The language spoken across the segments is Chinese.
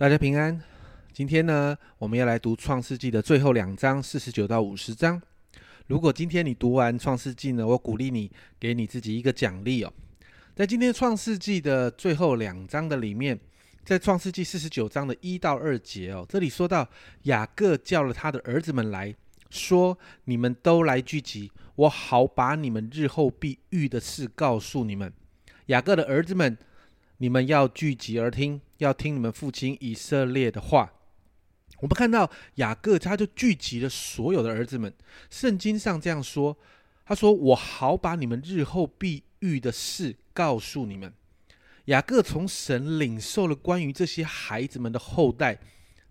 大家平安。今天呢，我们要来读创世纪的最后两章，四十九到五十章。如果今天你读完创世纪呢，我鼓励你给你自己一个奖励哦。在今天创世纪的最后两章的里面，在创世纪四十九章的一到二节哦，这里说到雅各叫了他的儿子们来说：“你们都来聚集，我好把你们日后必遇的事告诉你们。”雅各的儿子们，你们要聚集而听，要听你们父亲以色列的话。我们看到雅各，他就聚集了所有的儿子们。圣经上这样说：“他说，我好把你们日后必遇的事告诉你们。”雅各从神领受了关于这些孩子们的后代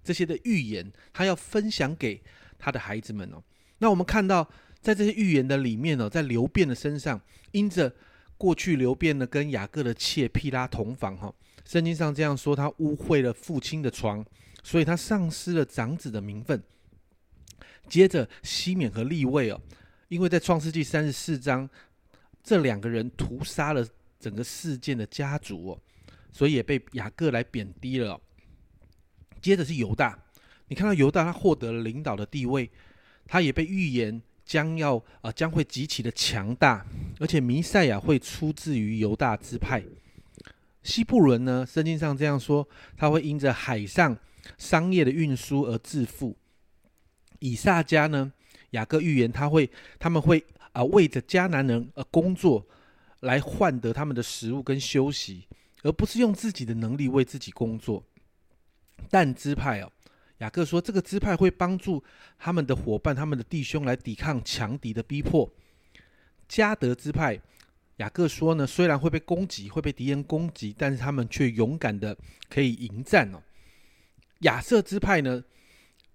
这些的预言，他要分享给他的孩子们哦。那我们看到，在这些预言的里面呢，在流变的身上，因着。过去流变呢，跟雅各的妾毗拉同房哈。圣经上这样说，他污秽了父亲的床，所以他丧失了长子的名分。接着西缅和利位哦，因为在创世纪三十四章，这两个人屠杀了整个事件的家族哦，所以也被雅各来贬低了。接着是犹大，你看到犹大他获得了领导的地位，他也被预言。将要啊，将会极其的强大，而且弥赛亚会出自于犹大支派。西布伦呢，圣经上这样说，他会因着海上商业的运输而致富。以撒家呢，雅各预言他会，他们会啊为着迦南人而工作，来换得他们的食物跟休息，而不是用自己的能力为自己工作。但支派哦。雅各说：“这个支派会帮助他们的伙伴、他们的弟兄来抵抗强敌的逼迫。”加德支派，雅各说呢：“虽然会被攻击，会被敌人攻击，但是他们却勇敢的可以迎战哦。”亚瑟支派呢？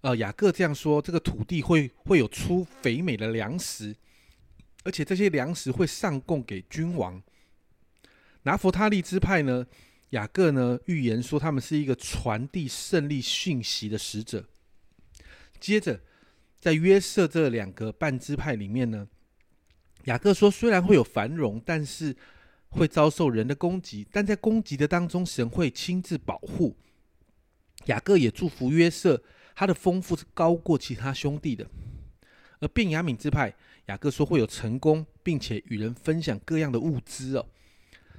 呃，雅各这样说：“这个土地会会有出肥美的粮食，而且这些粮食会上供给君王。”拿佛他利支派呢？雅各呢预言说，他们是一个传递胜利讯息的使者。接着，在约瑟这两个半支派里面呢，雅各说，虽然会有繁荣，但是会遭受人的攻击，但在攻击的当中，神会亲自保护。雅各也祝福约瑟，他的丰富是高过其他兄弟的。而便雅敏支派，雅各说会有成功，并且与人分享各样的物资哦。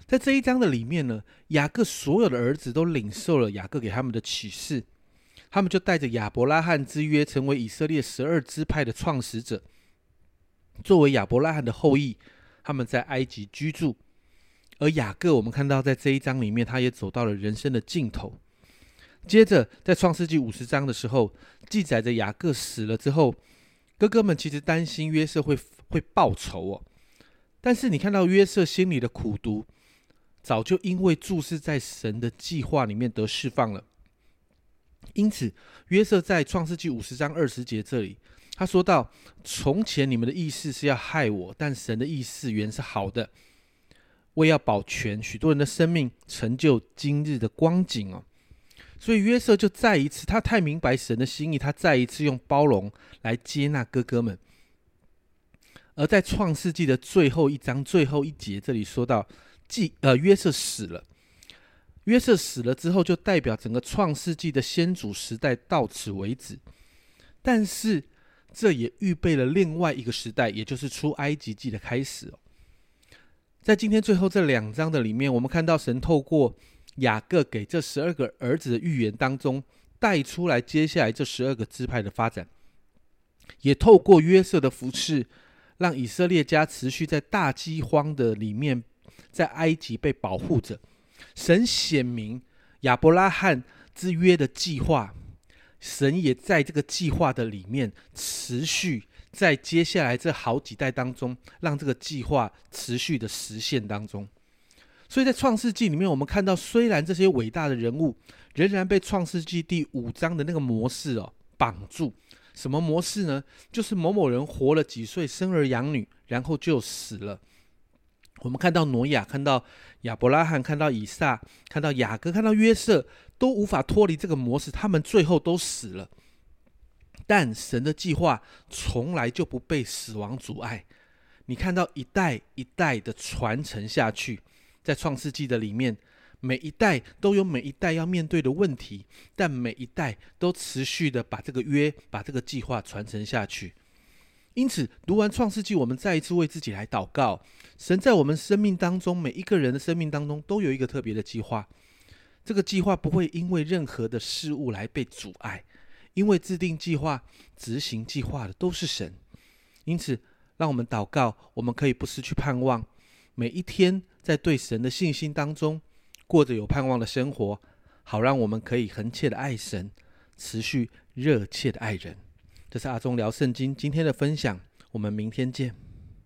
在这一章的里面呢，雅各所有的儿子都领受了雅各给他们的启示，他们就带着亚伯拉罕之约，成为以色列十二支派的创始者。作为亚伯拉罕的后裔，他们在埃及居住。而雅各，我们看到在这一章里面，他也走到了人生的尽头。接着，在创世纪五十章的时候，记载着雅各死了之后，哥哥们其实担心约瑟会会报仇哦。但是你看到约瑟心里的苦毒。早就因为注视在神的计划里面得释放了，因此约瑟在创世纪五十章二十节这里，他说到：“从前你们的意思是要害我，但神的意思原是好的，为要保全许多人的生命，成就今日的光景哦。”所以约瑟就再一次，他太明白神的心意，他再一次用包容来接纳哥哥们。而在创世纪的最后一章最后一节这里说到。记呃，约瑟死了。约瑟死了之后，就代表整个创世纪的先祖时代到此为止。但是，这也预备了另外一个时代，也就是出埃及记的开始。在今天最后这两章的里面，我们看到神透过雅各给这十二个儿子的预言当中，带出来接下来这十二个支派的发展，也透过约瑟的服饰，让以色列家持续在大饥荒的里面。在埃及被保护着，神显明亚伯拉罕之约的计划，神也在这个计划的里面持续，在接下来这好几代当中，让这个计划持续的实现当中。所以在创世纪里面，我们看到，虽然这些伟大的人物仍然被创世纪第五章的那个模式哦绑住，什么模式呢？就是某某人活了几岁，生儿养女，然后就死了。我们看到挪亚，看到亚伯拉罕，看到以撒，看到雅各，看到约瑟，都无法脱离这个模式，他们最后都死了。但神的计划从来就不被死亡阻碍。你看到一代一代的传承下去，在创世纪的里面，每一代都有每一代要面对的问题，但每一代都持续的把这个约、把这个计划传承下去。因此，读完创世纪，我们再一次为自己来祷告。神在我们生命当中，每一个人的生命当中，都有一个特别的计划。这个计划不会因为任何的事物来被阻碍，因为制定计划、执行计划的都是神。因此，让我们祷告，我们可以不失去盼望，每一天在对神的信心当中，过着有盼望的生活，好让我们可以恒切的爱神，持续热切的爱人。这是阿忠聊圣经今天的分享，我们明天见。